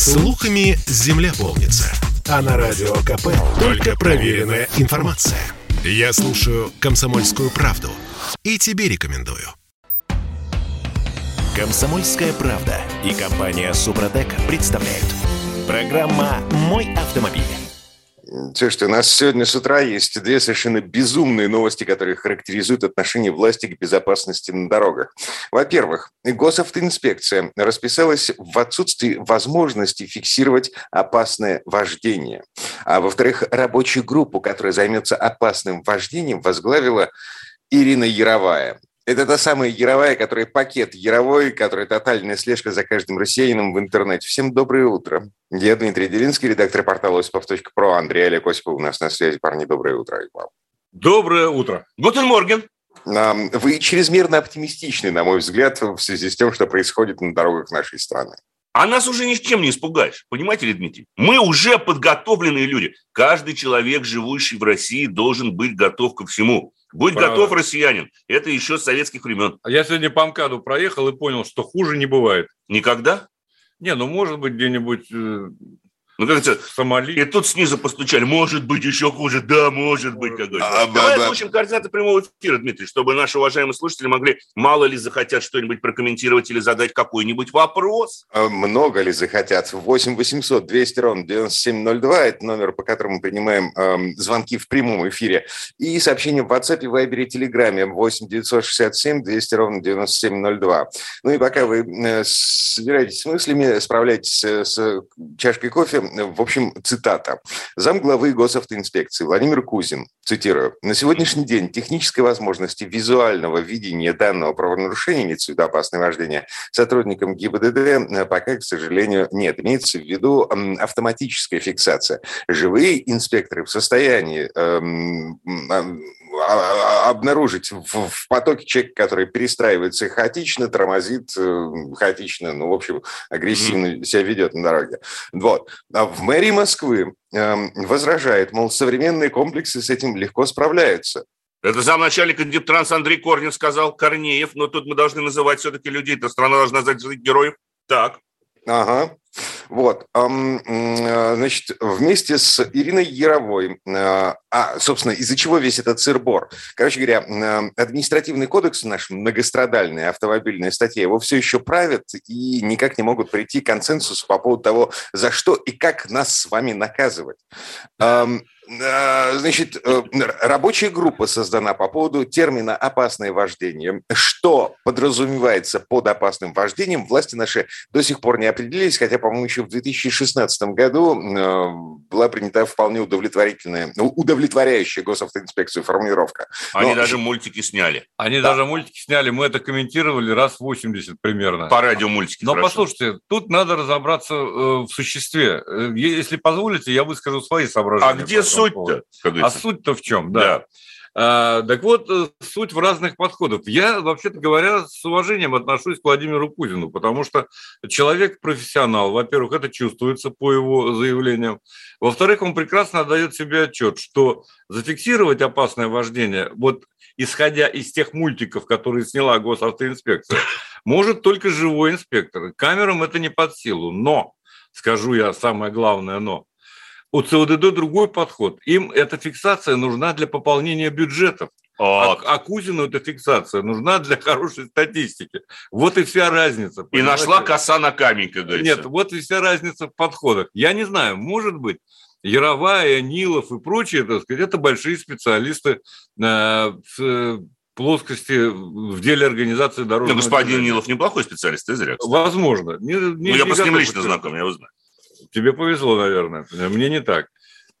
Слухами земля полнится. А на радио КП только проверенная информация. Я слушаю «Комсомольскую правду» и тебе рекомендую. Комсомольская правда и компания «Супротек» представляют. Программа «Мой автомобиль». Слушайте, у нас сегодня с утра есть две совершенно безумные новости, которые характеризуют отношение власти к безопасности на дорогах. Во-первых, госавтоинспекция расписалась в отсутствии возможности фиксировать опасное вождение. А во-вторых, рабочую группу, которая займется опасным вождением, возглавила Ирина Яровая. Это та самая Яровая, которая пакет Яровой, которая тотальная слежка за каждым россиянином в интернете. Всем доброе утро. Я Дмитрий Делинский, редактор портала осипов.про. Андрей Олег Осипов у нас на связи. Парни, доброе утро. Доброе утро. Guten Morgen. Вы чрезмерно оптимистичны, на мой взгляд, в связи с тем, что происходит на дорогах нашей страны. А нас уже ни с чем не испугаешь. Понимаете ли, Дмитрий? Мы уже подготовленные люди. Каждый человек, живущий в России, должен быть готов ко всему. Будь Правда. готов, россиянин. Это еще с советских времен. А я сегодня по МКАДу проехал и понял, что хуже не бывает. Никогда? Не, ну может быть где-нибудь э, ну, как это, Сомали. И тут снизу постучали. Может быть, еще хуже. Да, может быть, как говорится. А, Давай да, озвучим да. координаты прямого эфира, Дмитрий, чтобы наши уважаемые слушатели могли, мало ли захотят что-нибудь прокомментировать или задать какой-нибудь вопрос. А много ли захотят? 8 800 200 ровно 9702. Это номер, по которому мы принимаем э, звонки в прямом эфире. И сообщение в WhatsApp, Viber и Telegram 8 967 200 ровно 9702. Ну и пока вы э, собираетесь с мыслями, справляйтесь с, с чашкой кофе, в общем, цитата. Замглавы госавтоинспекции Владимир Кузин, цитирую, «На сегодняшний день технической возможности визуального видения данного правонарушения, имеется в опасное вождение, сотрудникам ГИБДД э, пока, к сожалению, нет. Имеется в виду автоматическая фиксация. Живые инспекторы в состоянии эм, обнаружить в, в потоке человека, который перестраивается хаотично, тормозит э, хаотично, ну, в общем, агрессивно себя ведет на дороге. Вот. А в мэрии Москвы э, возражает, мол, современные комплексы с этим легко справляются. Это замначальник Индиптранс Андрей Корнин сказал, Корнеев, но тут мы должны называть все-таки людей, эта страна должна знать героев. Так. Ага. Вот, значит, вместе с Ириной Яровой, э, а, собственно, из-за чего весь этот сырбор? Короче говоря, административный кодекс наш, многострадальная автомобильная статья, его все еще правят и никак не могут прийти к консенсусу по поводу того, за что и как нас с вами наказывать. Значит, рабочая группа создана по поводу термина «опасное вождение». Что подразумевается под опасным вождением, власти наши до сих пор не определились, хотя, по-моему, еще в 2016 году э, была принята вполне удовлетворительная, ну, удовлетворяющая госавтоинспекцию формулировка. Они Но... даже мультики сняли. Они да. даже мультики сняли, мы это комментировали раз 80 примерно. По радио мультики. Но хорошо. послушайте, тут надо разобраться э, в существе. Э, если позволите, я выскажу свои соображения. А где суть-то? А суть-то в чем, да. да. А, так вот, э, суть в разных подходах. Я, вообще-то говоря, с уважением отношусь к Владимиру Путину, потому что человек профессионал. Во-первых, это чувствуется по его заявлениям. Во-вторых, он прекрасно отдает себе отчет, что зафиксировать опасное вождение, вот исходя из тех мультиков, которые сняла госавтоинспекция, может только живой инспектор. Камерам это не под силу. Но, скажу я самое главное но, у ЦОДД другой подход. Им эта фиксация нужна для пополнения бюджетов. А, а Кузину эта фиксация нужна для хорошей статистики. Вот и вся разница. Понимаете? И нашла коса на камень, как говорится. Нет, вот и вся разница в подходах. Я не знаю, может быть, Яровая, Нилов и прочие, так сказать, это большие специалисты э, в э, плоскости в деле организации дорожного Но господин Нилов неплохой специалист, ты зря. Кстати. Возможно. Не, не, ну, я просто с ним лично знаком, я его знаю. Тебе повезло, наверное. Мне не так.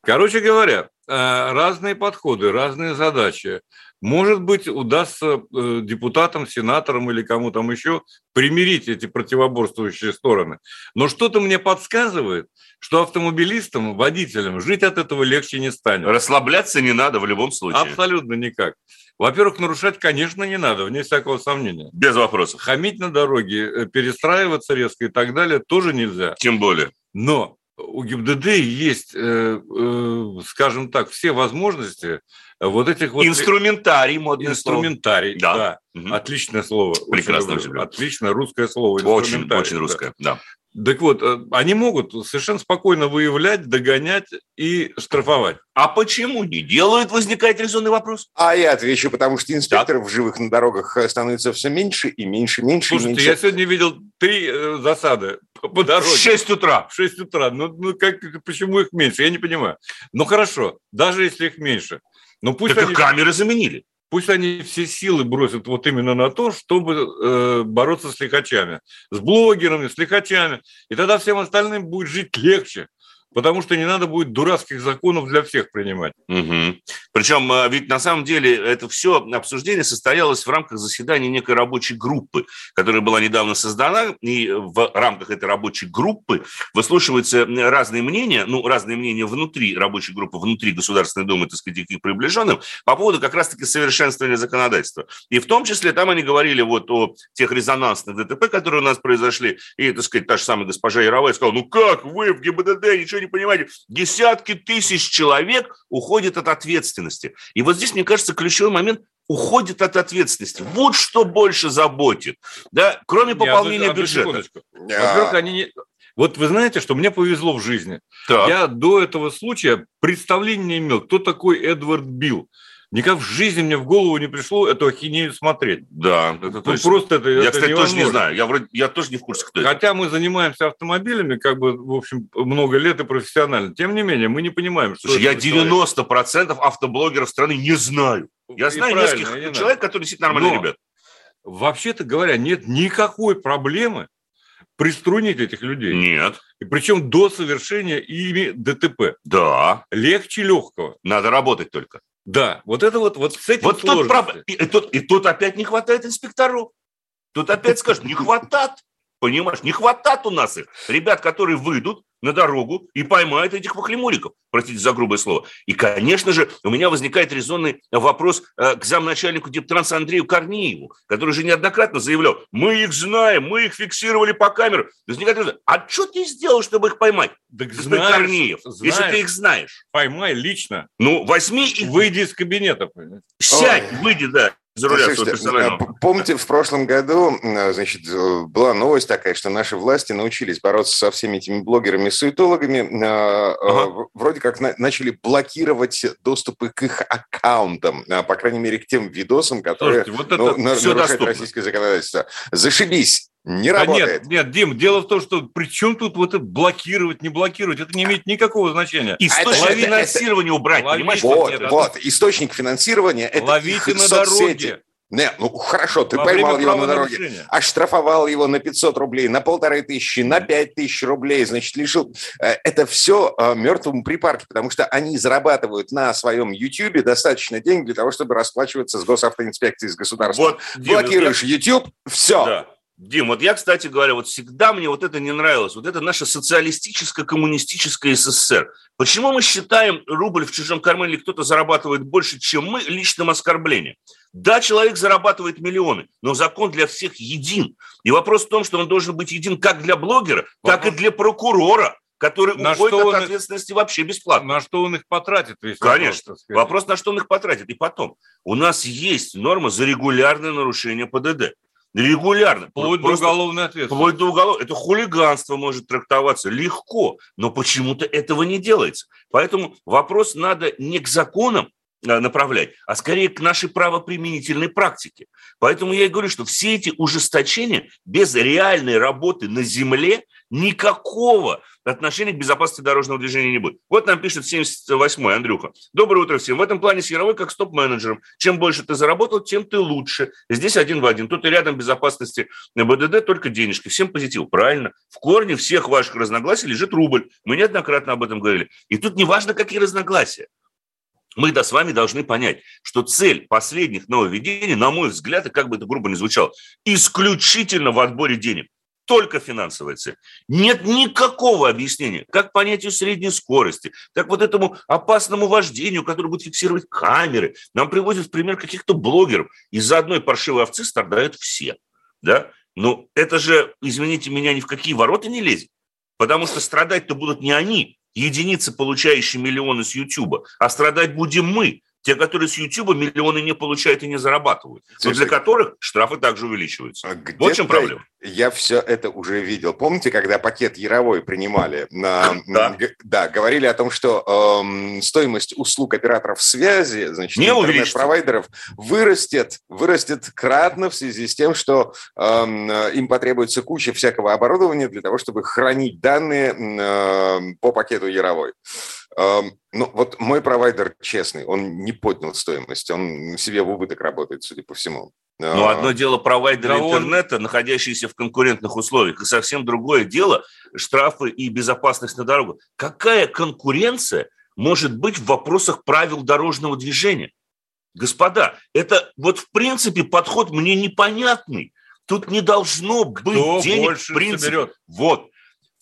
Короче говоря, э, разные подходы, разные задачи. Может быть, удастся э, депутатам, сенаторам или кому там еще примирить эти противоборствующие стороны. Но что-то мне подсказывает, что автомобилистам, водителям жить от этого легче не станет. Расслабляться не надо в любом случае. Абсолютно никак. Во-первых, нарушать, конечно, не надо, вне всякого сомнения. Без вопросов. Хамить на дороге, э, перестраиваться резко и так далее тоже нельзя. Тем более. Но у ГИБДД есть, э, э, скажем так, все возможности вот этих вот... Инструментарий, модный Инструментарий, слово. да. да. Угу. Отличное слово. Прекрасно. Очень Отличное русское слово. Очень, очень русское, да. Так вот, э, они могут совершенно спокойно выявлять, догонять и штрафовать. А почему не делают, возникает резонный вопрос. А я отвечу, потому что инспекторов так. живых на дорогах становится все меньше и меньше, меньше Слушайте, и меньше. я сегодня видел три э, засады по, по дороге. В 6 утра. В 6 утра. Ну, ну как, почему их меньше? Я не понимаю. Ну, хорошо, даже если их меньше. Ну, пусть так они... камеры заменили. Пусть они все силы бросят вот именно на то, чтобы э, бороться с лихачами, с блогерами, с лихачами. И тогда всем остальным будет жить легче потому что не надо будет дурацких законов для всех принимать. Угу. Причем а, ведь на самом деле это все обсуждение состоялось в рамках заседания некой рабочей группы, которая была недавно создана, и в рамках этой рабочей группы выслушиваются разные мнения, ну, разные мнения внутри рабочей группы, внутри Государственной Думы, так сказать, их приближенным, по поводу как раз-таки совершенствования законодательства. И в том числе там они говорили вот о тех резонансных ДТП, которые у нас произошли, и, так сказать, та же самая госпожа Яровая сказала, ну как вы в ГИБДД ничего не понимаете, десятки тысяч человек уходят от ответственности. И вот здесь, мне кажется, ключевой момент уходит от ответственности. Вот что больше заботит, да, кроме пополнения Нет, бюджета. Во-первых, они не... Вот вы знаете, что мне повезло в жизни. Так. Я до этого случая представления не имел, кто такой Эдвард Билл. Никак в жизни мне в голову не пришло эту ахинею смотреть. Да, это ну, точно. Просто это, я, это кстати, невозможно. тоже не знаю. Я, вроде, я тоже не в курсе, кто Хотя это. мы занимаемся автомобилями, как бы, в общем, много лет и профессионально. Тем не менее, мы не понимаем, что Слушай, я 90% автоблогеров страны не знаю. Я и знаю нескольких человек, которые действительно нормальные Но, ребята. Вообще-то говоря, нет никакой проблемы приструнить этих людей. Нет. И причем до совершения ими ДТП. Да. Легче легкого. Надо работать только. Да, вот это вот, вот с этим Вот тут, и, и, тут, и тут опять не хватает инспекторов. Тут опять скажут, не хватает. Понимаешь, не хватает у нас их. Ребят, которые выйдут на дорогу и поймают этих махлемуриков, простите за грубое слово. И, конечно же, у меня возникает резонный вопрос э, к замначальнику Дептранса Андрею Корнееву, который же неоднократно заявлял, мы их знаем, мы их фиксировали по камерам. Возникает вопрос, а что ты сделал, чтобы их поймать? Так знаешь, Корнеев, знаешь, если ты их знаешь. Поймай лично. Ну, возьми и... Выйди из кабинета. Сядь, Ой. выйди, да за руля Слушайте, а, Помните, в прошлом году, значит, была новость такая, что наши власти научились бороться со всеми этими блогерами и суетологами. А, а, ага. Вроде как начали блокировать доступы к их аккаунтам, по крайней мере, к тем видосам, которые Слушайте, вот ну, нарушают доступно. российское законодательство. Зашибись! Не работает. Нет, нет, Дим, дело в том, что при чем тут вот это блокировать, не блокировать, это не имеет никакого значения. Источник это, финансирования это, убрать, ловите, понимаешь? Вот, это, вот, источник финансирования – это Ловите на соцсети. дороге. Не, ну хорошо, ты Во поймал его на дороге, оштрафовал его на 500 рублей, на полторы тысячи, на пять тысяч рублей, значит, лишил. Э, это все э, мертвому припарке, потому что они зарабатывают на своем YouTube достаточно денег для того, чтобы расплачиваться с госавтоинспекцией, с государством. Вот, Блокируешь YouTube, все. Да. Дим, вот я, кстати говоря, вот всегда мне вот это не нравилось. Вот это наша социалистическо-коммунистическая СССР. Почему мы считаем рубль в чужом кармане или кто-то зарабатывает больше, чем мы, личным оскорблением? Да, человек зарабатывает миллионы, но закон для всех един. И вопрос в том, что он должен быть един как для блогера, так и для прокурора который на уходит от ответственности их, вообще бесплатно. На что он их потратит? Весь Конечно. Вопрос, вопрос, на что он их потратит. И потом, у нас есть норма за регулярное нарушение ПДД. Регулярно. Вплоть Просто, до уголовной ответственности. Вплоть до уголовной. Это хулиганство может трактоваться легко, но почему-то этого не делается. Поэтому вопрос надо не к законам э, направлять, а скорее к нашей правоприменительной практике. Поэтому я и говорю, что все эти ужесточения без реальной работы на земле никакого отношения к безопасности дорожного движения не будет. Вот нам пишет 78-й Андрюха. Доброе утро всем. В этом плане с Яровой как стоп-менеджером. Чем больше ты заработал, тем ты лучше. Здесь один в один. Тут и рядом безопасности на БДД только денежки. Всем позитив. Правильно. В корне всех ваших разногласий лежит рубль. Мы неоднократно об этом говорили. И тут не важно, какие разногласия. Мы да с вами должны понять, что цель последних нововведений, на мой взгляд, и как бы это грубо не звучало, исключительно в отборе денег только финансовая цель. Нет никакого объяснения, как понятию средней скорости, как вот этому опасному вождению, который будет фиксировать камеры. Нам приводят пример каких-то блогеров. Из-за одной паршивой овцы страдают все. Да? Но это же, извините меня, ни в какие ворота не лезет. Потому что страдать-то будут не они, единицы, получающие миллионы с Ютуба, а страдать будем мы, те, которые с YouTube миллионы не получают и не зарабатывают, но для которых штрафы также увеличиваются. А вот в чем проблема. Я все это уже видел. Помните, когда пакет Яровой принимали? На, да. да, говорили о том, что эм, стоимость услуг операторов связи, значит, интернет-провайдеров вырастет, вырастет кратно в связи с тем, что эм, им потребуется куча всякого оборудования для того, чтобы хранить данные э, по пакету Яровой. Ну, вот мой провайдер честный, он не поднял стоимость, он себе в убыток работает, судя по всему. Но а, одно дело провайдер да интернета, он... находящийся в конкурентных условиях, и совсем другое дело штрафы и безопасность на дорогах. Какая конкуренция может быть в вопросах правил дорожного движения? Господа, это вот в принципе подход мне непонятный. Тут не должно быть Кто денег в принципе. Соберет? Вот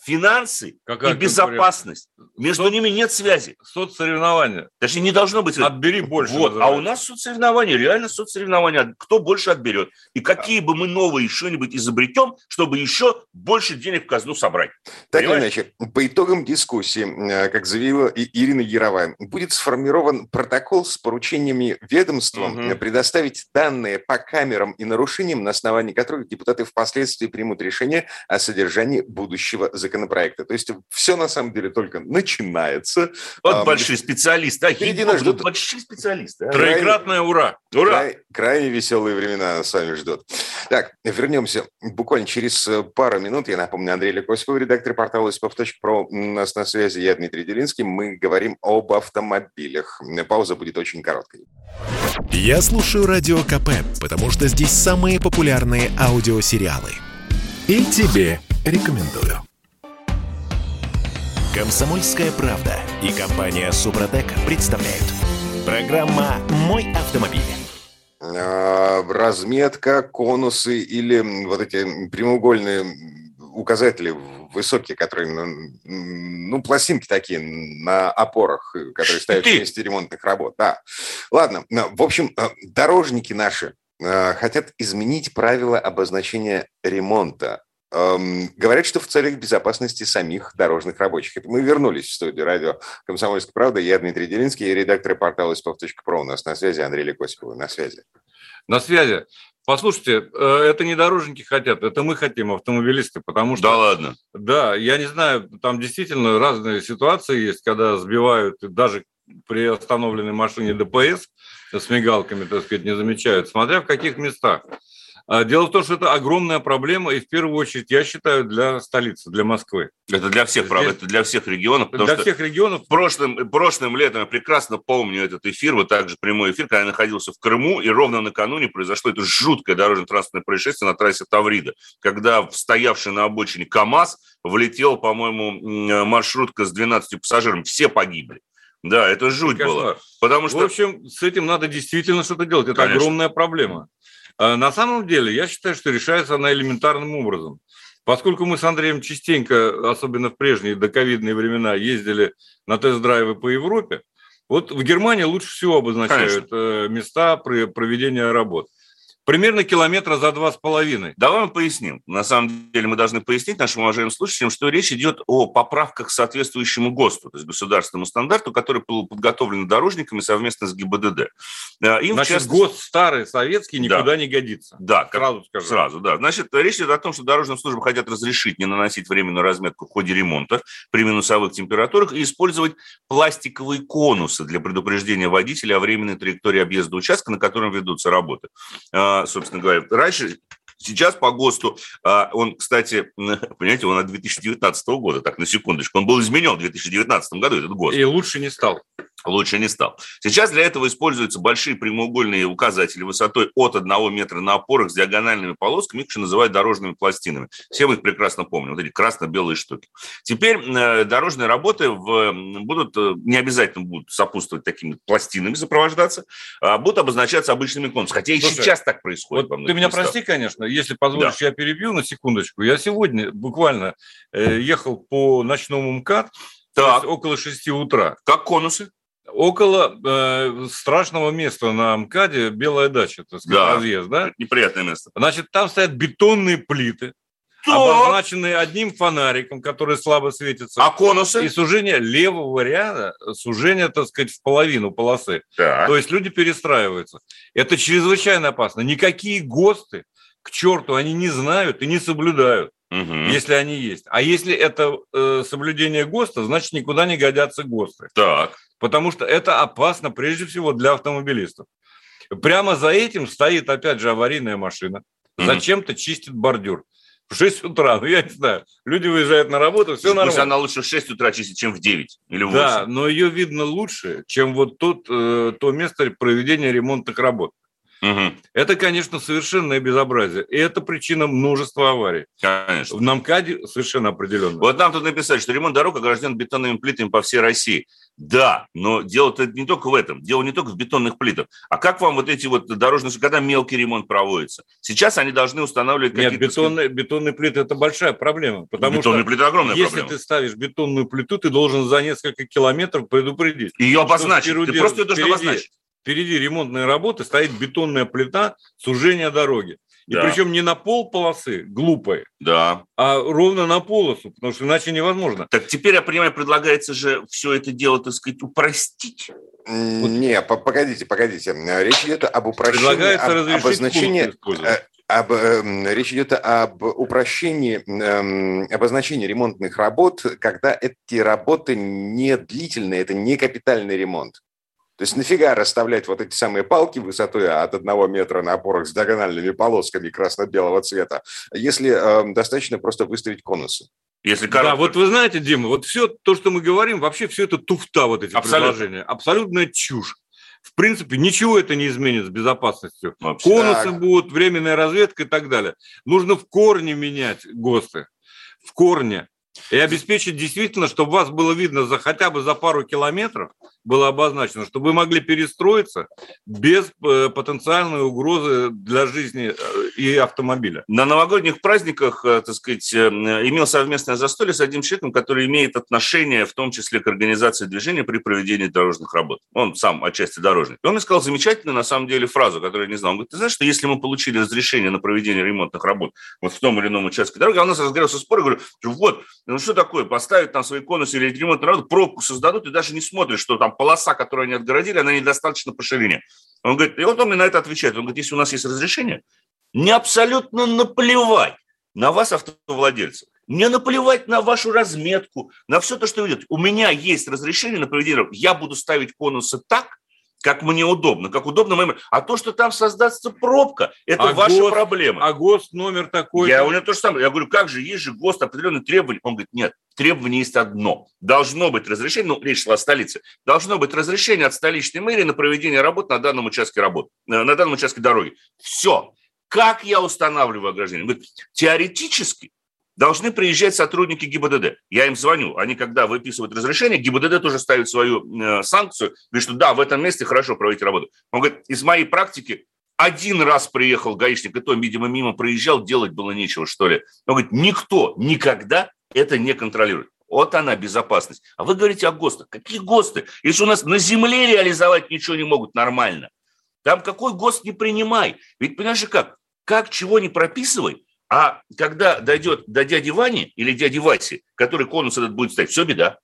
финансы Какая и безопасность. Между Соц... ними нет связи. Соцсоревнования. Даже не должно быть. Отбери больше. Вот. А у нас соцсоревнования, реально соцсоревнования. Кто больше отберет. И какие бы мы новые что-нибудь изобретем, чтобы еще больше денег в казну собрать. Так или иначе, по итогам дискуссии, э, как заявила и Ирина Яровая, будет сформирован протокол с поручениями ведомствам угу. предоставить данные по камерам и нарушениям, на основании которых депутаты впоследствии примут решение о содержании будущего законопроекта законопроекта. То есть все на самом деле только начинается. Вот а, большой специалист. А, впереди нас ждут большие специалисты. А? Троекратное ура! Ура! Край, крайне веселые времена с вами ждут. Так, вернемся буквально через э, пару минут. Я напомню, Андрей Лекосипов, редактор портала «Испов.про» у нас на связи. Я Дмитрий Делинский. Мы говорим об автомобилях. Пауза будет очень короткой. Я слушаю Радио КП, потому что здесь самые популярные аудиосериалы. И тебе рекомендую. Комсомольская правда и компания Супротек представляют. Программа «Мой автомобиль». А, разметка, конусы или вот эти прямоугольные указатели высокие, которые, ну, ну пластинки такие на опорах, которые стоят в месте ремонтных работ. Да. Ладно, в общем, а, дорожники наши хотят изменить правила обозначения ремонта говорят, что в целях безопасности самих дорожных рабочих. Это мы вернулись в студию радио «Комсомольская правда». Я Дмитрий Делинский, редактор портала «Испов.про». У нас на связи Андрей Лекосипов. На связи. На связи. Послушайте, э, это не дорожники хотят, это мы хотим, автомобилисты, потому что... Да ладно? Да, я не знаю, там действительно разные ситуации есть, когда сбивают даже при остановленной машине ДПС с мигалками, так сказать, не замечают, смотря в каких местах. А, дело в том, что это огромная проблема, и в первую очередь, я считаю, для столицы, для Москвы. Это для всех, Здесь... это для всех регионов. Для всех регионов. Прошлым, прошлым летом я прекрасно помню этот эфир, вот также прямой эфир, когда я находился в Крыму, и ровно накануне произошло это жуткое дорожно-транспортное происшествие на трассе Таврида, когда стоявший на обочине КАМАЗ влетел, по-моему, маршрутка с 12 пассажирами. Все погибли. Да, это жуть было. Потому что... В общем, с этим надо действительно что-то делать. Это Конечно. огромная проблема. А на самом деле, я считаю, что решается она элементарным образом. Поскольку мы с Андреем частенько, особенно в прежние доковидные времена, ездили на тест-драйвы по Европе, вот в Германии лучше всего обозначают Конечно. Э, места проведения работ примерно километра за два с половиной. Давай мы поясним. На самом деле мы должны пояснить нашим уважаемым слушателям, что речь идет о поправках к соответствующему ГОСТу, то есть государственному стандарту, который был подготовлен дорожниками совместно с ГИБДД. Э, им, Значит, частности... ГОСТ старый, советский, никуда да. не годится. Да, сразу скажу. Сразу, да. Значит, речь идет о том, что дорожным службам хотят разрешить не наносить временную разметку в ходе ремонта при минусовых температурах и использовать пластиковые конусы для предупреждения водителя о временной траектории объезда участка, на котором ведутся работы э, собственно говоря. Раньше Сейчас по ГОСТу, а, он, кстати, понимаете, он от 2019 года, так, на секундочку, он был изменен в 2019 году, этот ГОСТ. И лучше не стал лучше не стал. Сейчас для этого используются большие прямоугольные указатели высотой от 1 метра на опорах с диагональными полосками, их еще называют дорожными пластинами. Все мы их прекрасно помним, вот эти красно-белые штуки. Теперь э, дорожные работы в, будут, э, не обязательно будут сопутствовать такими пластинами сопровождаться, а будут обозначаться обычными конусами. Хотя и Слушай, сейчас так происходит. Вот ты меня прости, конечно, если позволишь, да. я перебью на секундочку. Я сегодня буквально э, ехал по ночному МКАД, так. около 6 утра. Как конусы? Около э, страшного места на МКАДе Белая дача, так сказать, да. разъезд, да? Неприятное место. Значит, там стоят бетонные плиты, обозначенные одним фонариком, который слабо светится. А конусы? И сужение левого ряда, сужение, так сказать, в половину полосы. Так. То есть люди перестраиваются. Это чрезвычайно опасно. Никакие ГОСТы, к черту, они не знают и не соблюдают. Угу. Если они есть. А если это э, соблюдение ГОСТа, значит никуда не годятся ГОСТы. Так. Потому что это опасно прежде всего для автомобилистов. Прямо за этим стоит, опять же, аварийная машина. Угу. Зачем-то чистит бордюр. В 6 утра, ну я не знаю. Люди выезжают на работу, все нормально. Пусть она лучше в 6 утра чистит, чем в 9 или в 8. Да, но ее видно лучше, чем вот тут, э, то место проведения ремонтных работ. Угу. Это, конечно, совершенное безобразие. И это причина множества аварий. Конечно. В Намкаде совершенно определенно. Вот нам тут написали, что ремонт дорог огражден бетонными плитами по всей России. Да, но дело-то не только в этом. Дело не только в бетонных плитах. А как вам вот эти вот дорожные... Когда мелкий ремонт проводится? Сейчас они должны устанавливать какие-то... Нет, бетонные, бетонные плиты – это большая проблема. Потому бетонные что плиты – огромная если проблема. ты ставишь бетонную плиту, ты должен за несколько километров предупредить. Ее обозначить. Ты просто ее должен обозначить впереди ремонтные работы стоит бетонная плита сужения дороги. И да. причем не на пол полосы, глупой, да. а ровно на полосу, потому что иначе невозможно. Так теперь, я понимаю, предлагается же все это дело, так сказать, упростить. Не, погодите, погодите. Речь идет об упрощении, об, обозначении, об, э, речь идет об упрощении э, обозначения ремонтных работ, когда эти работы не длительные, это не капитальный ремонт. То есть нафига расставлять вот эти самые палки высотой от одного метра на опорах с диагональными полосками красно-белого цвета, если э, достаточно просто выставить конусы? Если короткий. Да, вот вы знаете, Дима, вот все то, что мы говорим, вообще все это туфта, вот эти Абсолютно. предложения. Абсолютная чушь. В принципе, ничего это не изменит с безопасностью. Вообще, Конусы так. будут, временная разведка и так далее. Нужно в корне менять ГОСТы. В корне. И обеспечить действительно, чтобы вас было видно за хотя бы за пару километров, было обозначено, чтобы вы могли перестроиться без э, потенциальной угрозы для жизни э, и автомобиля. На новогодних праздниках, э, так сказать, имел совместное застолье с одним человеком, который имеет отношение в том числе к организации движения при проведении дорожных работ. Он сам отчасти дорожник. И он мне сказал замечательную, на самом деле, фразу, которую я не знал. Он говорит, ты знаешь, что если мы получили разрешение на проведение ремонтных работ вот в том или ином участке дороги, а у нас разгорелся спор, я говорю, вот, ну что такое, поставить там свои конусы или ремонт работы, пробку создадут и даже не смотрят, что там полоса, которую они отгородили, она недостаточно по ширине. Он говорит, и вот он мне на это отвечает. Он говорит, если у нас есть разрешение, мне абсолютно наплевать на вас, автовладельцев. Мне наплевать на вашу разметку, на все то, что вы У меня есть разрешение на проведение. Я буду ставить конусы так, как мне удобно, как удобно моим. А то, что там создастся пробка, это а ваша ГОСТ, проблема. А ГОСТ номер такой? Я у него то же самое. Я говорю, как же, есть же ГОСТ, определенные требования. Он говорит, нет, требование есть одно. Должно быть разрешение, ну, речь шла о столице, должно быть разрешение от столичной мэрии на проведение работ на данном участке работы, э, на данном участке дороги. Все. Как я устанавливаю ограждение? Говорит, теоретически должны приезжать сотрудники ГИБДД. Я им звоню. Они, когда выписывают разрешение, ГИБДД тоже ставит свою э, санкцию. Говорит, что да, в этом месте хорошо проводить работу. Он говорит, из моей практики один раз приехал гаишник, и то, видимо, мимо проезжал, делать было нечего, что ли. Он говорит, никто никогда это не контролирует. Вот она безопасность. А вы говорите о ГОСТах. Какие ГОСТы? Если у нас на земле реализовать ничего не могут нормально, там какой ГОСТ не принимай. Ведь понимаешь как? Как чего не прописывай, а когда дойдет до дяди Вани или дяди Васи, который конус этот будет ставить, все беда.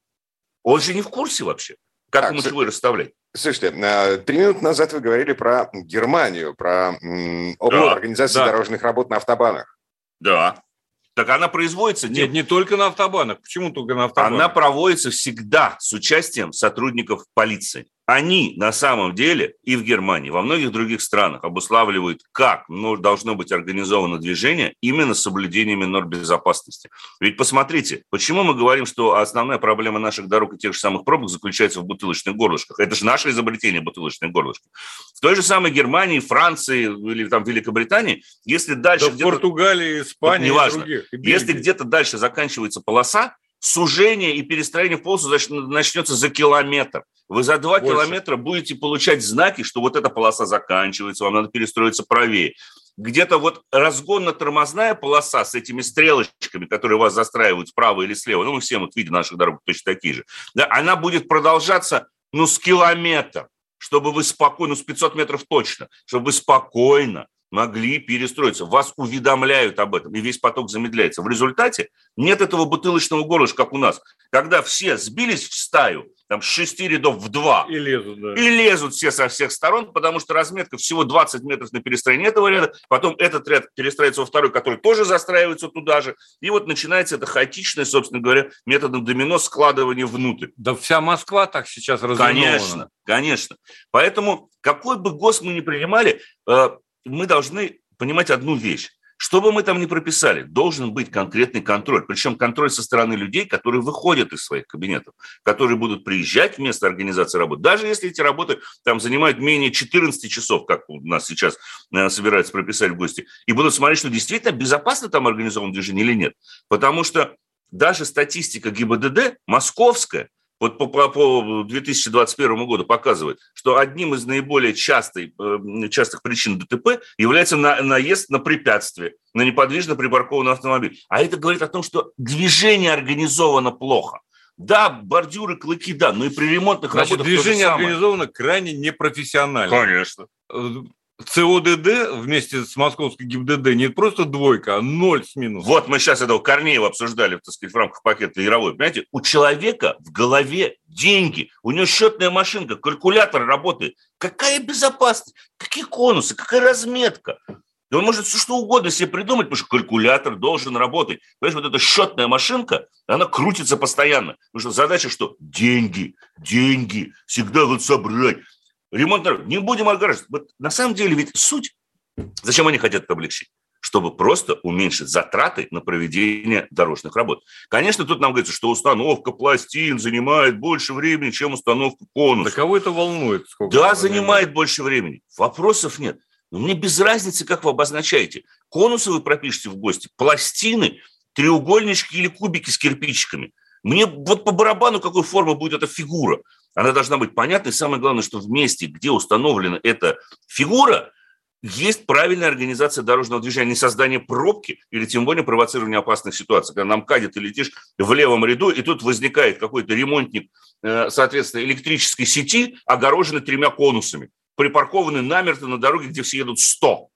Он же не в курсе вообще, как так, ему чего расставлять. Слушайте, а, три минуты назад вы говорили про Германию, про опыт да, организации да. дорожных работ на автобанах. Да. Так она производится... Нет, не только на автобанах. Почему только на автобанах? Она проводится всегда с участием сотрудников полиции. Они на самом деле и в Германии, во многих других странах обуславливают, как должно быть организовано движение именно с соблюдениями норм безопасности. Ведь посмотрите, почему мы говорим, что основная проблема наших дорог и тех же самых пробок заключается в бутылочных горлышках. Это же наше изобретение бутылочных горлышки. В той же самой Германии, Франции или там Великобритании, если дальше... Да в Португалии, Испании, неважно, других, если где-то дальше заканчивается полоса, сужение и перестроение в полосу начнется за километр. Вы за два Больше. километра будете получать знаки, что вот эта полоса заканчивается, вам надо перестроиться правее. Где-то вот разгонно-тормозная полоса с этими стрелочками, которые вас застраивают справа или слева, ну, мы все вот видим наших дорог точно такие же, да, она будет продолжаться, ну, с километр, чтобы вы спокойно, ну, с 500 метров точно, чтобы вы спокойно могли перестроиться. Вас уведомляют об этом, и весь поток замедляется. В результате нет этого бутылочного горлышка, как у нас. Когда все сбились в стаю, там с шести рядов в два. И лезут, да. И лезут все со всех сторон, потому что разметка всего 20 метров на перестроение этого ряда, потом этот ряд перестраивается во второй, который тоже застраивается туда же. И вот начинается это хаотичное, собственно говоря, методом домино складывание внутрь. Да вся Москва так сейчас развернула. Конечно, конечно. Поэтому какой бы ГОС мы ни принимали, э, мы должны понимать одну вещь. Что бы мы там ни прописали, должен быть конкретный контроль. Причем контроль со стороны людей, которые выходят из своих кабинетов, которые будут приезжать в место организации работы. Даже если эти работы там занимают менее 14 часов, как у нас сейчас э, собираются прописать в гости, и будут смотреть, что действительно безопасно там организовано движение или нет. Потому что даже статистика ГИБДД московская – вот по, по, по 2021 году показывает, что одним из наиболее частых, э, частых причин ДТП является на, наезд на препятствие, на неподвижно припаркованный автомобиль. А это говорит о том, что движение организовано плохо. Да, бордюры, клыки, да, но и при ремонтных Значит, работах движение организовано крайне непрофессионально. Конечно. ЦОДД вместе с московской ГИБДД не просто двойка, а ноль с минусом. Вот мы сейчас этого Корнеева обсуждали, так сказать, в рамках пакета Яровой. Понимаете, у человека в голове деньги, у него счетная машинка, калькулятор работает. Какая безопасность? Какие конусы? Какая разметка? Да он может все что угодно себе придумать, потому что калькулятор должен работать. Понимаешь, вот эта счетная машинка, она крутится постоянно. Потому что задача что? Деньги, деньги, всегда вот собрать ремонт дорог. Не будем отгораживать. Вот на самом деле ведь суть, зачем они хотят это облегчить? чтобы просто уменьшить затраты на проведение дорожных работ. Конечно, тут нам говорится, что установка пластин занимает больше времени, чем установка конуса. Да кого это волнует? да, занимает больше времени. Вопросов нет. Но мне без разницы, как вы обозначаете. Конусы вы пропишете в гости, пластины, треугольнички или кубики с кирпичиками. Мне вот по барабану, какой формы будет эта фигура. Она должна быть понятной. Самое главное, что в месте, где установлена эта фигура, есть правильная организация дорожного движения, не создание пробки или тем более провоцирование опасных ситуаций. Когда на МКАДе ты летишь в левом ряду, и тут возникает какой-то ремонтник, э, соответственно, электрической сети, огороженный тремя конусами, припаркованный намертво на дороге, где все едут 100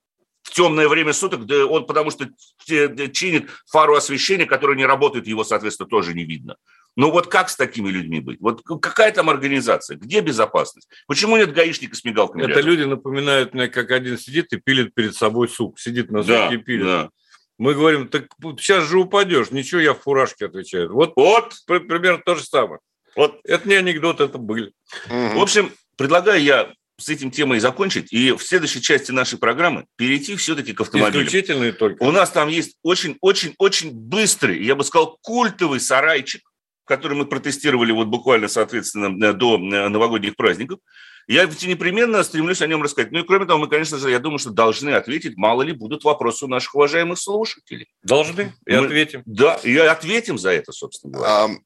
в темное время суток, да он потому что чинит фару освещения, которая не работает, его, соответственно, тоже не видно. Ну вот как с такими людьми быть? Вот какая там организация? Где безопасность? Почему нет гаишника с мигалками? Это рядом? люди напоминают мне, как один сидит и пилит перед собой сук. Сидит на суке да, и пилит. Да. Мы говорим, так сейчас же упадешь. Ничего, я в фуражке отвечаю. Вот, вот. примерно то же самое. Вот. Это не анекдот, это были. Угу. В общем, предлагаю я с этим темой закончить и в следующей части нашей программы перейти все-таки к автомобилю. Исключительно и только. У нас там есть очень-очень-очень быстрый, я бы сказал, культовый сарайчик, который мы протестировали вот буквально, соответственно, до новогодних праздников. Я непременно стремлюсь о нем рассказать. Ну и кроме того, мы, конечно же, я думаю, что должны ответить, мало ли будут вопросы у наших уважаемых слушателей. Должны, и мы, ответим. Да, и ответим за это, собственно говоря.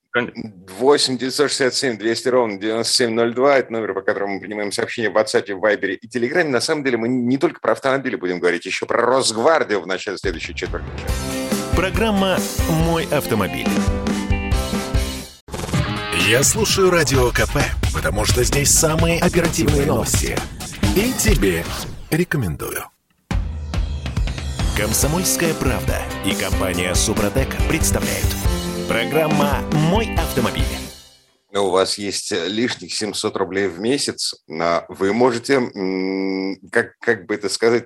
8 967 200 ровно 9702 – это номер, по которому мы принимаем сообщения в WhatsApp, в Viber и Telegram. На самом деле мы не только про автомобили будем говорить, еще про Росгвардию в начале следующей четверти. Программа «Мой автомобиль». Я слушаю Радио КП, потому что здесь самые оперативные новости. И тебе рекомендую. Комсомольская правда и компания Супротек представляют. Программа «Мой автомобиль». У вас есть лишних 700 рублей в месяц, вы можете, как, как бы это сказать,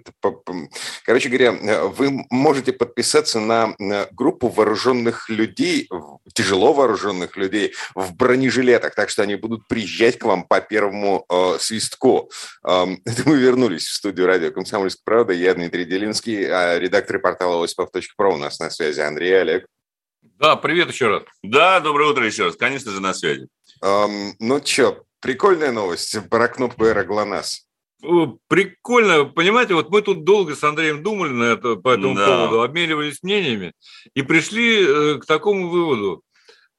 короче говоря, вы можете подписаться на группу вооруженных людей, тяжело вооруженных людей в бронежилетах, так что они будут приезжать к вам по первому э, свистку. Э, это мы вернулись в студию радио «Комсомольская правда». Я Дмитрий Делинский, а редактор портала «Осипов.про» у нас на связи Андрей Олег. Да, привет еще раз. Да, доброе утро еще раз. Конечно же, на связи. Эм, ну что, прикольная новость про кнопку «Эра ГЛОНАСС». Прикольно, понимаете, вот мы тут долго с Андреем думали на это, по этому да. поводу, обменивались мнениями и пришли э, к такому выводу.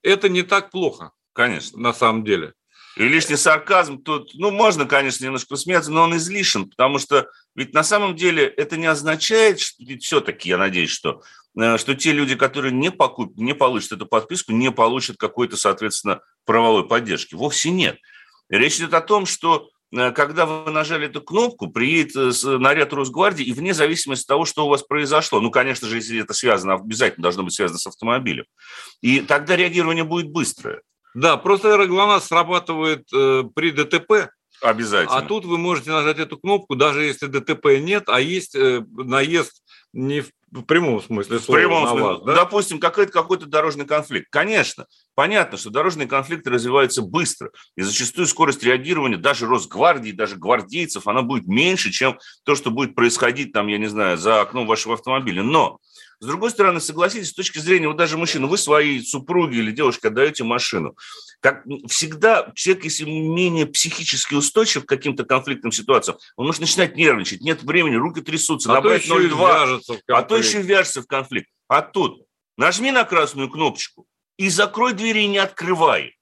Это не так плохо, конечно, на самом деле. И лишний сарказм тут, ну, можно, конечно, немножко посмеяться, но он излишен, потому что ведь на самом деле это не означает, что все-таки, я надеюсь, что Э, что те люди, которые не, покуп, не получат эту подписку, не получат какой-то, соответственно, правовой поддержки. Вовсе нет. Речь идет о том, что э, когда вы нажали эту кнопку, приедет э, наряд Росгвардии, и вне зависимости от того, что у вас произошло, ну, конечно же, если это связано, обязательно должно быть связано с автомобилем, и тогда реагирование будет быстрое. Да, просто аэроглонасс срабатывает э, при ДТП, Обязательно. А тут вы можете нажать эту кнопку, даже если ДТП нет, а есть э, наезд не в в прямом смысле слова. В прямом смысле. Вас, да? Допустим, какой-то какой дорожный конфликт. Конечно, понятно, что дорожные конфликты развиваются быстро. И зачастую скорость реагирования даже Росгвардии, даже гвардейцев, она будет меньше, чем то, что будет происходить там, я не знаю, за окном вашего автомобиля. Но с другой стороны, согласитесь, с точки зрения вот даже мужчины, вы своей супруге или девушке отдаете машину. Как всегда, человек, если менее психически устойчив к каким-то конфликтным ситуациям, он может начинать нервничать, нет времени, руки трясутся, а набрать 0,2, а то еще вяжется в конфликт. А тут нажми на красную кнопочку и закрой двери и не открывай.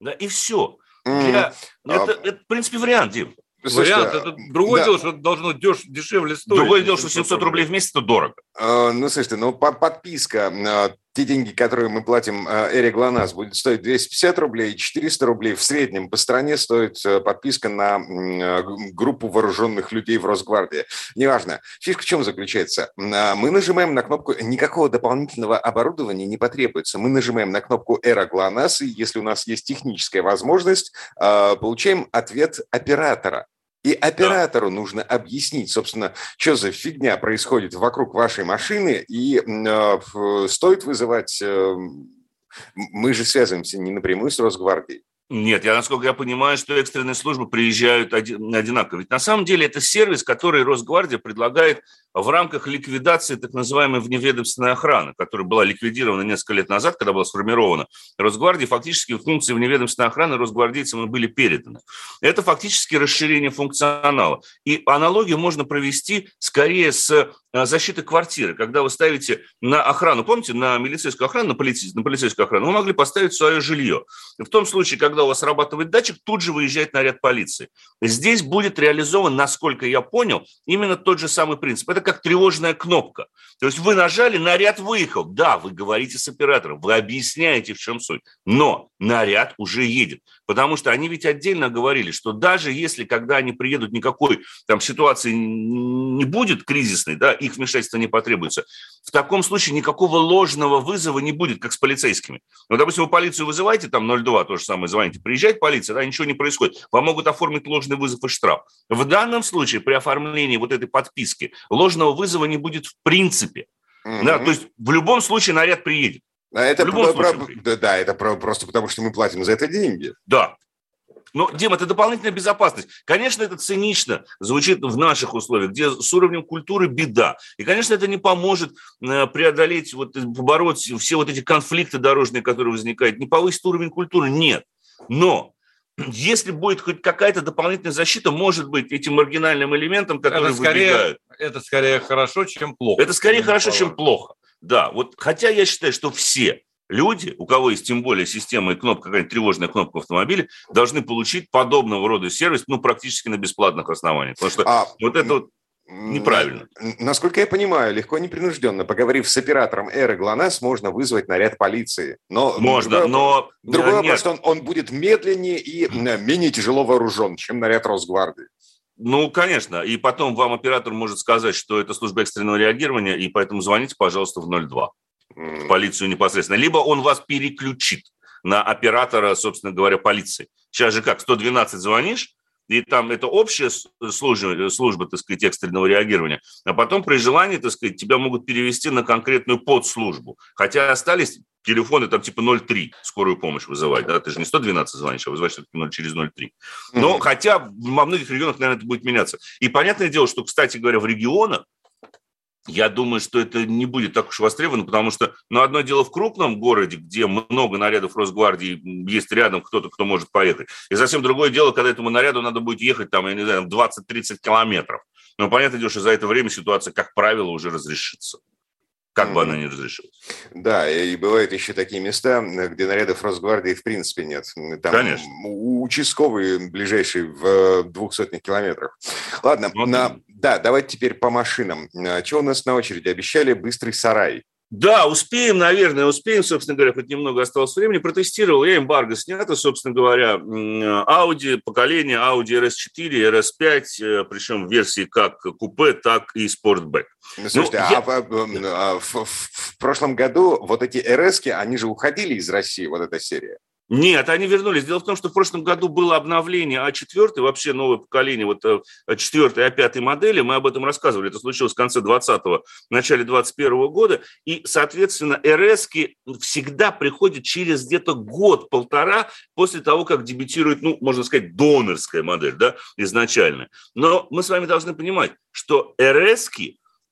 Да, и все. Для... Mm. Это, это, в принципе, вариант, Дим. Слушайте, Вариант, это другое да. дело, что должно деш, дешевле стоить. Другое дело, что 700 рублей в месяц – это дорого. А, ну, слушайте, ну, подписка а, те деньги, которые мы платим э, Эре ГЛОНАСС, будет стоить 250 рублей, 400 рублей в среднем по стране стоит э, подписка на э, группу вооруженных людей в Росгвардии. Неважно. Фишка в чем заключается? Мы нажимаем на кнопку, никакого дополнительного оборудования не потребуется. Мы нажимаем на кнопку Эра ГЛОНАСС, и если у нас есть техническая возможность, получаем ответ оператора. И оператору да. нужно объяснить, собственно, что за фигня происходит вокруг вашей машины, и э, стоит вызывать... Э, мы же связываемся не напрямую с Росгвардией. Нет, я, насколько я понимаю, что экстренные службы приезжают одинаково. Ведь на самом деле это сервис, который Росгвардия предлагает в рамках ликвидации так называемой вневедомственной охраны, которая была ликвидирована несколько лет назад, когда была сформирована Росгвардия, фактически функции вневедомственной охраны росгвардейцам были переданы. Это фактически расширение функционала. И аналогию можно провести скорее с э, защитой квартиры, когда вы ставите на охрану, помните, на милицейскую охрану, на, полицейскую, на полицейскую охрану, вы могли поставить свое жилье. В том случае, когда у вас срабатывает датчик, тут же выезжает наряд полиции. Здесь будет реализован, насколько я понял, именно тот же самый принцип. Это как тревожная кнопка. То есть вы нажали, наряд выехал. Да, вы говорите с оператором, вы объясняете, в чем суть. Но наряд уже едет. Потому что они ведь отдельно говорили, что даже если, когда они приедут, никакой там ситуации не будет кризисной, да, их вмешательство не потребуется, в таком случае никакого ложного вызова не будет, как с полицейскими. Ну, допустим, вы полицию вызываете, там 02, то же самое звоните, приезжает полиция, да, ничего не происходит. Вам могут оформить ложный вызов и штраф. В данном случае при оформлении вот этой подписки ложного вызова не будет в принципе. Mm-hmm. Да, то есть в любом случае наряд приедет. А это, про, про, да, да, это про, просто потому, что мы платим за это деньги. Да. Но, Дима, это дополнительная безопасность. Конечно, это цинично звучит в наших условиях, где с уровнем культуры беда. И, конечно, это не поможет э, преодолеть, вот, побороть все вот эти конфликты дорожные, которые возникают. Не повысит уровень культуры? Нет. Но если будет хоть какая-то дополнительная защита, может быть, этим маргинальным элементом, который это скорее, выбегают. Это скорее хорошо, чем плохо. Это скорее хорошо, чем плохо. Да, вот хотя я считаю, что все люди, у кого есть тем более система и кнопка, какая-нибудь тревожная кнопка в автомобиле, должны получить подобного рода сервис, ну, практически на бесплатных основаниях. Потому что а, вот это вот неправильно. Насколько я понимаю, легко непринужденно, поговорив с оператором Эры ГЛОНАСС, можно вызвать наряд полиции. Но можно, другой, но... Другой нет. вопрос, что он, он будет медленнее и менее тяжело вооружен, чем наряд Росгвардии. Ну, конечно. И потом вам оператор может сказать, что это служба экстренного реагирования, и поэтому звоните, пожалуйста, в 02 в полицию непосредственно. Либо он вас переключит на оператора, собственно говоря, полиции. Сейчас же как, 112 звонишь, и там это общая служба, служба, так сказать, экстренного реагирования, а потом при желании, так сказать, тебя могут перевести на конкретную подслужбу. Хотя остались телефоны там типа 03, скорую помощь вызывать, да, ты же не 112 звонишь, а вызываешь все-таки 0 через 03. Но mm-hmm. хотя во многих регионах, наверное, это будет меняться. И понятное дело, что, кстати говоря, в регионах я думаю, что это не будет так уж востребовано, потому что, ну, одно дело в крупном городе, где много нарядов Росгвардии, есть рядом кто-то, кто может поехать. И совсем другое дело, когда этому наряду надо будет ехать, там, я не знаю, 20-30 километров. Но понятное дело, что за это время ситуация, как правило, уже разрешится как бы она ни разрешилась. Да, и бывают еще такие места, где нарядов Росгвардии в принципе нет. Там Конечно. Участковые ближайшие в двух сотнях километрах. Ладно, вот. на... да, давайте теперь по машинам. А, что у нас на очереди? Обещали быстрый сарай. Да, успеем, наверное, успеем, собственно говоря, хоть немного осталось времени. Протестировал я, эмбарго снято, собственно говоря, Audi, поколение Audi RS4, RS5, причем в версии как купе, так и спортбэк. Ну, слушайте, ну, я... а, в, в, в прошлом году вот эти rs они же уходили из России, вот эта серия. Нет, они вернулись. Дело в том, что в прошлом году было обновление А4, вообще новое поколение, вот 4 э, а 5 модели, мы об этом рассказывали, это случилось в конце 20-го, начале 21 года, и, соответственно, РС всегда приходят через где-то год-полтора после того, как дебютирует, ну, можно сказать, донорская модель, да, изначально. Но мы с вами должны понимать, что РС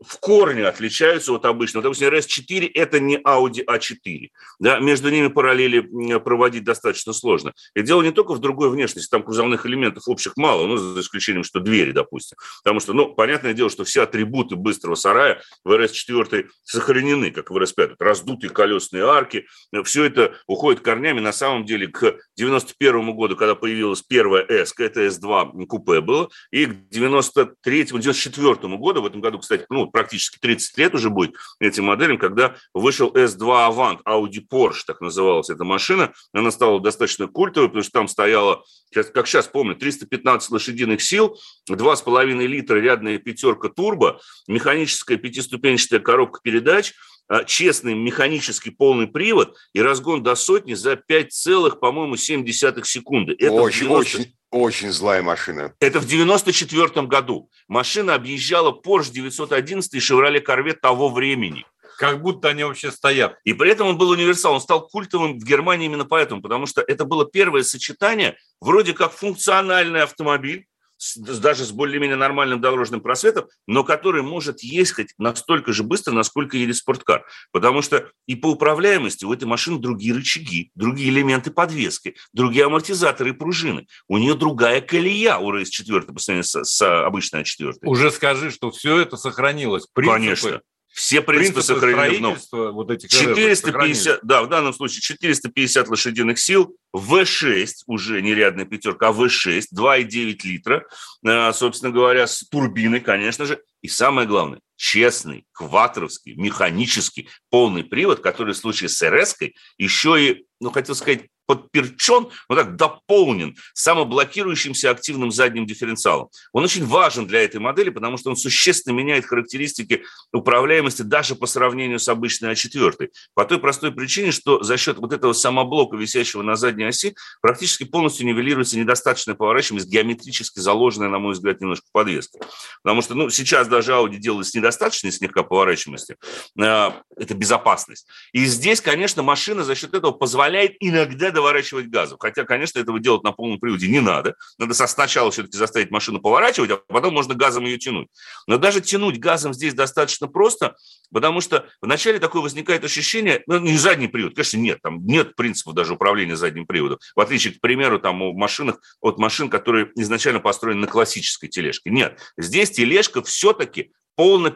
в корне отличаются от обычного. Допустим, RS4 – это не Audi A4. Да? Между ними параллели проводить достаточно сложно. И дело не только в другой внешности, там кузовных элементов общих мало, ну, за исключением, что двери, допустим. Потому что, ну, понятное дело, что все атрибуты быстрого сарая в RS4 сохранены, как в RS5. Раздутые колесные арки, все это уходит корнями, на самом деле, к 91 году, когда появилась первая S, это S2 купе было, и к 93-94 году, в этом году, кстати, ну, практически 30 лет уже будет этим моделям, когда вышел S2 Avant, Audi Porsche, так называлась эта машина. Она стала достаточно культовой, потому что там стояла, как сейчас помню, 315 лошадиных сил, 2,5 литра рядная пятерка турбо, механическая пятиступенчатая коробка передач, а, честный механический полный привод и разгон до сотни за 5 целых, по-моему, 7 секунды. Это очень, 90... очень, очень злая машина. Это в 94 году. Машина объезжала Porsche 911 и Chevrolet Corvette того времени. Как будто они вообще стоят. И при этом он был универсал. Он стал культовым в Германии именно поэтому, потому что это было первое сочетание, вроде как функциональный автомобиль, с, даже с более-менее нормальным дорожным просветом, но который может ехать настолько же быстро, насколько едет спорткар. Потому что и по управляемости у этой машины другие рычаги, другие элементы подвески, другие амортизаторы и пружины. У нее другая колея у RS4 по сравнению с, с обычной А4. Уже скажи, что все это сохранилось. Принципы, Конечно. Все принципы, принципы сохранены. Вот этих 450, да, в данном случае 450 лошадиных сил, В6 уже не пятерка, а В6, 2,9 литра, э, собственно говоря, с турбиной, конечно же. И самое главное, честный, кваторовский, механический, полный привод, который в случае с РС еще и, ну, хотел сказать, подперчен, ну так, дополнен самоблокирующимся активным задним дифференциалом. Он очень важен для этой модели, потому что он существенно меняет характеристики управляемости даже по сравнению с обычной А4. По той простой причине, что за счет вот этого самоблока, висящего на задней оси, практически полностью нивелируется недостаточная поворачиваемость, геометрически заложенная, на мой взгляд, немножко подвеска. Потому что ну, сейчас даже Audi делает с недостаточной слегка поворачиваемости. А, это безопасность. И здесь, конечно, машина за счет этого позволяет иногда доворачивать газом. Хотя, конечно, этого делать на полном приводе не надо. Надо сначала все-таки заставить машину поворачивать, а потом можно газом ее тянуть. Но даже тянуть газом здесь достаточно просто, потому что вначале такое возникает ощущение, ну, не задний привод, конечно, нет, там нет принципов даже управления задним приводом. В отличие, к примеру, там, у машинах, от машин, которые изначально построены на классической тележке. Нет, здесь тележка все-таки полно.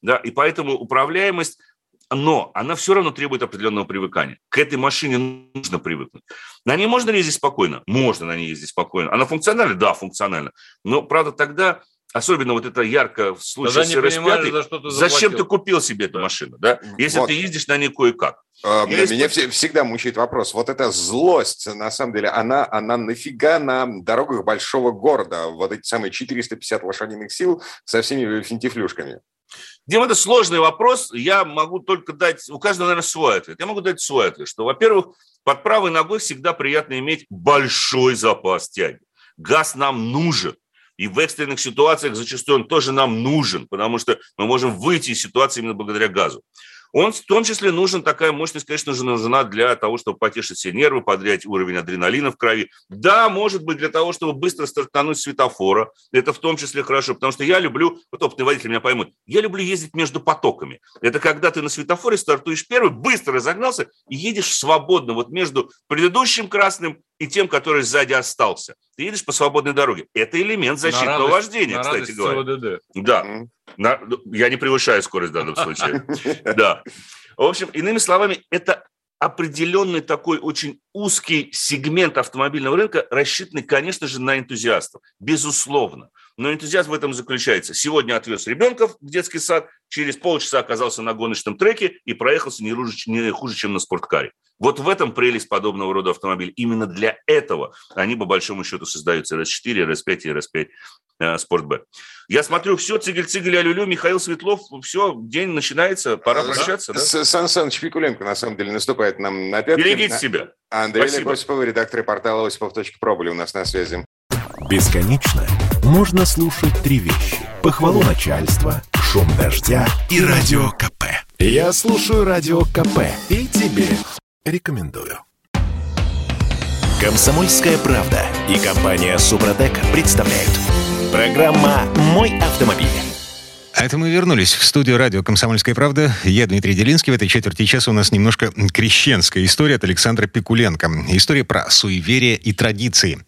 Да, и поэтому управляемость но она все равно требует определенного привыкания. К этой машине нужно привыкнуть. На ней можно ездить спокойно? Можно на ней ездить спокойно. Она функциональна? Да, функциональна. Но, правда, тогда Особенно вот это ярко в случае с RS5. Зачем ты купил себе эту да. машину, да? Если вот. ты ездишь на ней кое-как. А, Есть... Меня всегда мучает вопрос. Вот эта злость, на самом деле, она, она нафига на дорогах большого города? Вот эти самые 450 лошадиных сил со всеми финтифлюшками. Дим, это сложный вопрос. Я могу только дать, у каждого, наверное, свой ответ. Я могу дать свой ответ, что, во-первых, под правой ногой всегда приятно иметь большой запас тяги. Газ нам нужен. И в экстренных ситуациях зачастую он тоже нам нужен, потому что мы можем выйти из ситуации именно благодаря газу. Он в том числе нужен, такая мощность, конечно же, нужна для того, чтобы потешить все нервы, подрять уровень адреналина в крови. Да, может быть, для того, чтобы быстро стартануть светофора. Это в том числе хорошо, потому что я люблю, вот опытные водители меня поймут, я люблю ездить между потоками. Это когда ты на светофоре стартуешь первый, быстро разогнался и едешь свободно вот между предыдущим красным и тем, который сзади остался. Ты едешь по свободной дороге. Это элемент защитного радость, вождения, кстати говоря. ЦОДД. Да. На, я не превышаю скорость в данном случае. Да. В общем, иными словами, это определенный такой очень узкий сегмент автомобильного рынка, рассчитанный, конечно же, на энтузиастов, безусловно. Но энтузиазм в этом заключается. Сегодня отвез ребенка в детский сад, через полчаса оказался на гоночном треке и проехался не хуже, не хуже чем на спорткаре. Вот в этом прелесть подобного рода автомобилей. Именно для этого они, по большому счету, создаются RS4, RS5 и RS5 э, Спортб. Я смотрю, все, цигель-цигель, алюлю, Михаил Светлов, все, день начинается, пора прощаться. Да? Сан Саныч Пикуленко, на самом деле, наступает нам на пятки. Берегите себя. Андрей Осипов, редактор портала осипов.про, были у нас на связи. Бесконечно можно слушать три вещи. Похвалу начальства, шум дождя и радио КП. Я слушаю радио КП и тебе рекомендую. Комсомольская правда и компания Супротек представляют. Программа «Мой автомобиль». А это мы вернулись в студию радио «Комсомольская правда». Я Дмитрий Делинский. В этой четверти часа у нас немножко крещенская история от Александра Пикуленко. История про суеверие и традиции.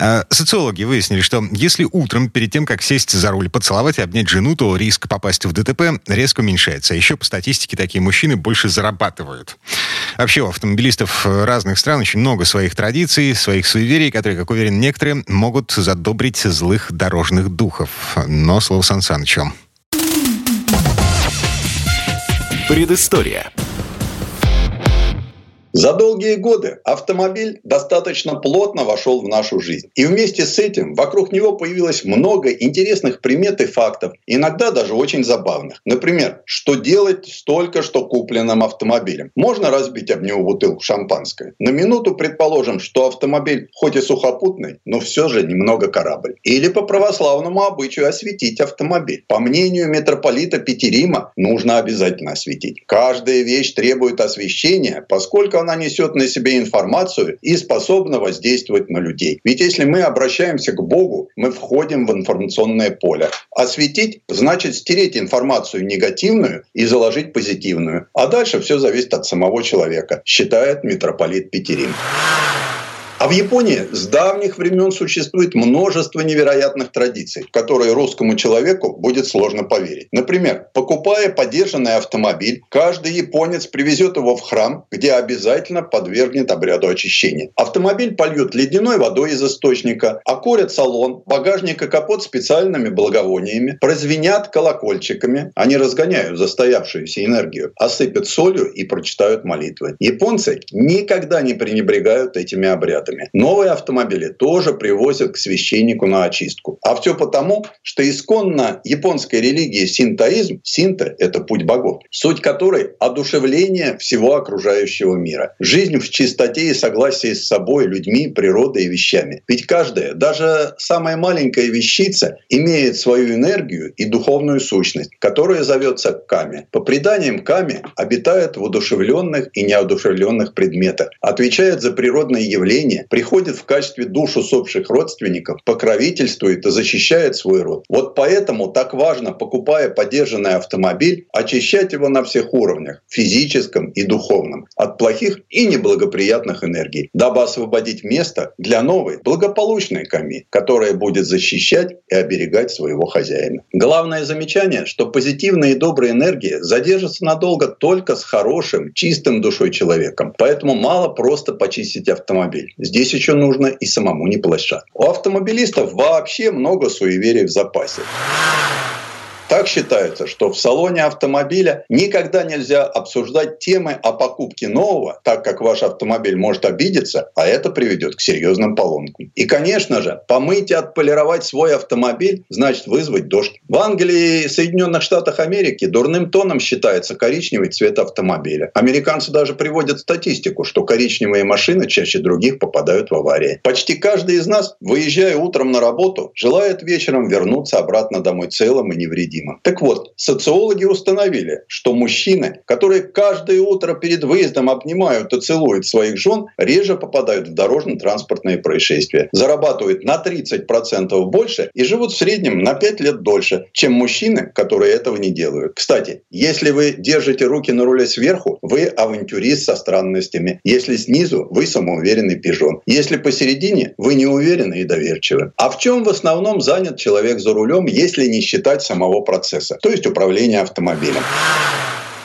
А, социологи выяснили, что если утром, перед тем, как сесть за руль, поцеловать и обнять жену, то риск попасть в ДТП резко уменьшается. А еще по статистике такие мужчины больше зарабатывают. Вообще у автомобилистов разных стран очень много своих традиций, своих суеверий, которые, как уверен некоторые, могут задобрить злых дорожных духов. Но слово Сан Санычу. Предыстория. За долгие годы автомобиль достаточно плотно вошел в нашу жизнь. И вместе с этим вокруг него появилось много интересных примет и фактов, иногда даже очень забавных. Например, что делать с только что купленным автомобилем? Можно разбить об него бутылку шампанское? На минуту предположим, что автомобиль хоть и сухопутный, но все же немного корабль. Или по православному обычаю осветить автомобиль. По мнению митрополита Петерима, нужно обязательно осветить. Каждая вещь требует освещения, поскольку она несет на себе информацию и способна воздействовать на людей. Ведь если мы обращаемся к Богу, мы входим в информационное поле. Осветить значит стереть информацию негативную и заложить позитивную. А дальше все зависит от самого человека, считает митрополит Петерим. А в Японии с давних времен существует множество невероятных традиций, в которые русскому человеку будет сложно поверить. Например, покупая подержанный автомобиль, каждый японец привезет его в храм, где обязательно подвергнет обряду очищения. Автомобиль польют ледяной водой из источника, окурят салон, багажник и капот специальными благовониями, прозвенят колокольчиками, они разгоняют застоявшуюся энергию, осыпят солью и прочитают молитвы. Японцы никогда не пренебрегают этими обрядами документами. Новые автомобили тоже привозят к священнику на очистку. А все потому, что исконно японская религия синтоизм, синта – это путь богов, суть которой – одушевление всего окружающего мира. Жизнь в чистоте и согласии с собой, людьми, природой и вещами. Ведь каждая, даже самая маленькая вещица имеет свою энергию и духовную сущность, которая зовется Ками. По преданиям Ками обитает в удушевленных и неодушевленных предметах, отвечает за природные явления, приходит в качестве душ усопших родственников, покровительствует и защищает свой род. Вот поэтому так важно, покупая подержанный автомобиль, очищать его на всех уровнях, физическом и духовном, от плохих и неблагоприятных энергий, дабы освободить место для новой, благополучной камни, которая будет защищать и оберегать своего хозяина. Главное замечание, что позитивная и добрая энергия задержится надолго только с хорошим, чистым душой человеком. Поэтому мало просто почистить автомобиль. Здесь еще нужно и самому не площадь. У автомобилистов вообще много суеверий в запасе. Так считается, что в салоне автомобиля никогда нельзя обсуждать темы о покупке нового, так как ваш автомобиль может обидеться, а это приведет к серьезным поломкам. И, конечно же, помыть и отполировать свой автомобиль значит вызвать дождь. В Англии и Соединенных Штатах Америки дурным тоном считается коричневый цвет автомобиля. Американцы даже приводят статистику, что коричневые машины чаще других попадают в аварии. Почти каждый из нас, выезжая утром на работу, желает вечером вернуться обратно домой целым и невредимым необходимо. Так вот, социологи установили, что мужчины, которые каждое утро перед выездом обнимают и целуют своих жен, реже попадают в дорожно-транспортные происшествия, зарабатывают на 30% больше и живут в среднем на 5 лет дольше, чем мужчины, которые этого не делают. Кстати, если вы держите руки на руле сверху, вы авантюрист со странностями. Если снизу, вы самоуверенный пижон. Если посередине, вы неуверенны и доверчивы. А в чем в основном занят человек за рулем, если не считать самого процесса, то есть управление автомобилем.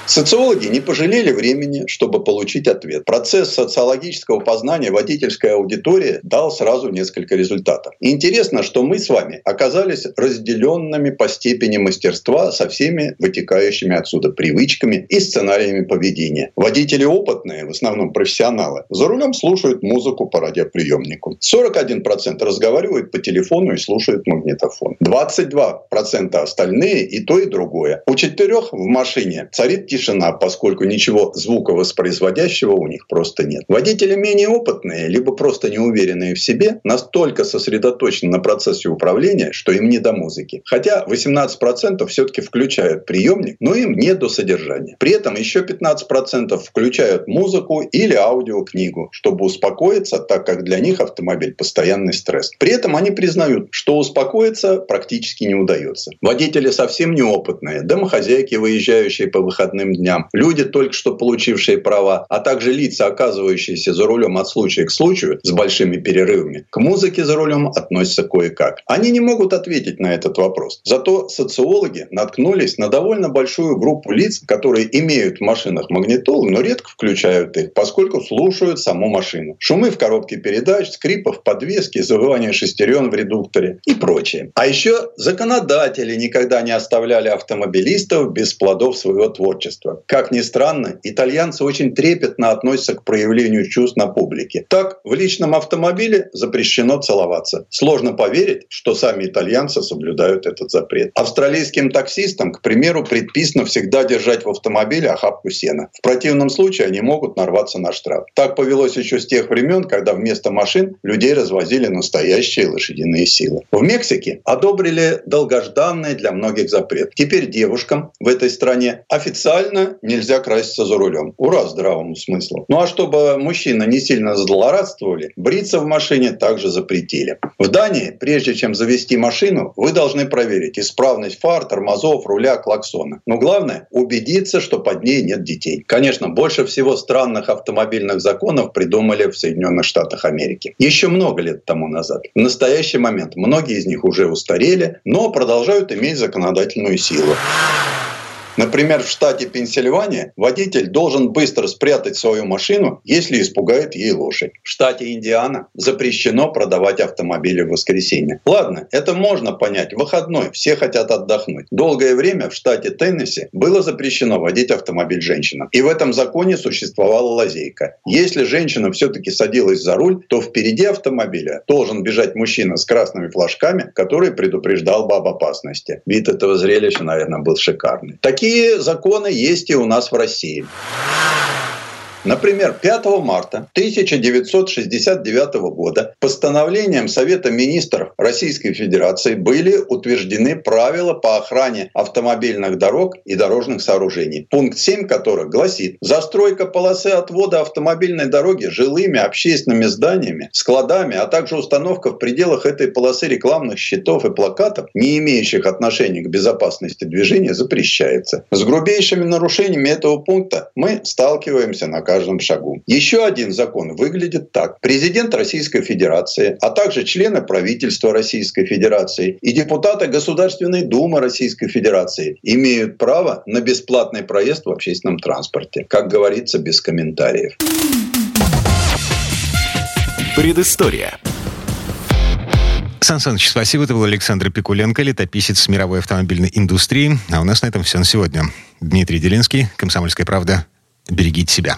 Социологи не пожалели времени, чтобы получить ответ. Процесс социологического познания водительской аудитории дал сразу несколько результатов. Интересно, что мы с вами оказались разделенными по степени мастерства со всеми вытекающими отсюда привычками и сценариями поведения. Водители опытные, в основном профессионалы, за рулем слушают музыку по радиоприемнику. 41% разговаривают по телефону и слушают магнитофон. 22% остальные и то, и другое. У четырех в машине царит тишина, поскольку ничего звуковоспроизводящего у них просто нет. Водители менее опытные, либо просто неуверенные в себе, настолько сосредоточены на процессе управления, что им не до музыки. Хотя 18% все-таки включают приемник, но им не до содержания. При этом еще 15% включают музыку или аудиокнигу, чтобы успокоиться, так как для них автомобиль постоянный стресс. При этом они признают, что успокоиться практически не удается. Водители совсем неопытные, домохозяйки, выезжающие по выходным дням, люди, только что получившие права, а также лица, оказывающиеся за рулем от случая к случаю с большими перерывами, к музыке за рулем относятся кое-как. Они не могут ответить на этот вопрос. Зато социологи наткнулись на довольно большую группу лиц, которые имеют в машинах магнитолы, но редко включают их, поскольку слушают саму машину. Шумы в коробке передач, скрипов, подвески, завывание шестерен в редукторе и прочее. А еще законодатели никогда не оставляли автомобилистов без плодов своего творчества. Как ни странно, итальянцы очень трепетно относятся к проявлению чувств на публике. Так, в личном автомобиле запрещено целоваться. Сложно поверить, что сами итальянцы соблюдают этот запрет. Австралийским таксистам, к примеру, предписано всегда держать в автомобиле охапку сена. В противном случае они могут нарваться на штраф. Так повелось еще с тех времен, когда вместо машин людей развозили настоящие лошадиные силы. В Мексике одобрили долгожданный для многих запрет. Теперь девушкам в этой стране официально нельзя краситься за рулем. Ура здравому смыслу. Ну а чтобы мужчины не сильно злорадствовали, бриться в машине также запретили. В Дании, прежде чем завести машину, вы должны проверить исправность фар, тормозов, руля, клаксона. Но главное – убедиться, что под ней нет детей. Конечно, больше всего странных автомобильных законов придумали в Соединенных Штатах Америки. Еще много лет тому назад. В настоящий момент многие из них уже устарели, но продолжают иметь законодательную силу. Например, в штате Пенсильвания водитель должен быстро спрятать свою машину, если испугает ей лошадь. В штате Индиана запрещено продавать автомобили в воскресенье. Ладно, это можно понять. Выходной, все хотят отдохнуть. Долгое время в штате Теннесси было запрещено водить автомобиль женщинам. И в этом законе существовала лазейка. Если женщина все-таки садилась за руль, то впереди автомобиля должен бежать мужчина с красными флажками, который предупреждал бы об опасности. Вид этого зрелища, наверное, был шикарный. Такие Такие законы есть и у нас в России. Например, 5 марта 1969 года постановлением Совета министров Российской Федерации были утверждены правила по охране автомобильных дорог и дорожных сооружений, пункт 7 которых гласит «Застройка полосы отвода автомобильной дороги жилыми общественными зданиями, складами, а также установка в пределах этой полосы рекламных щитов и плакатов, не имеющих отношения к безопасности движения, запрещается». С грубейшими нарушениями этого пункта мы сталкиваемся на каждом каждом шагу. Еще один закон выглядит так. Президент Российской Федерации, а также члены правительства Российской Федерации и депутаты Государственной Думы Российской Федерации имеют право на бесплатный проезд в общественном транспорте. Как говорится, без комментариев. Предыстория. Сан Саныч, спасибо. Это был Александр Пикуленко, летописец мировой автомобильной индустрии. А у нас на этом все на сегодня. Дмитрий Делинский, «Комсомольская правда». Берегите себя.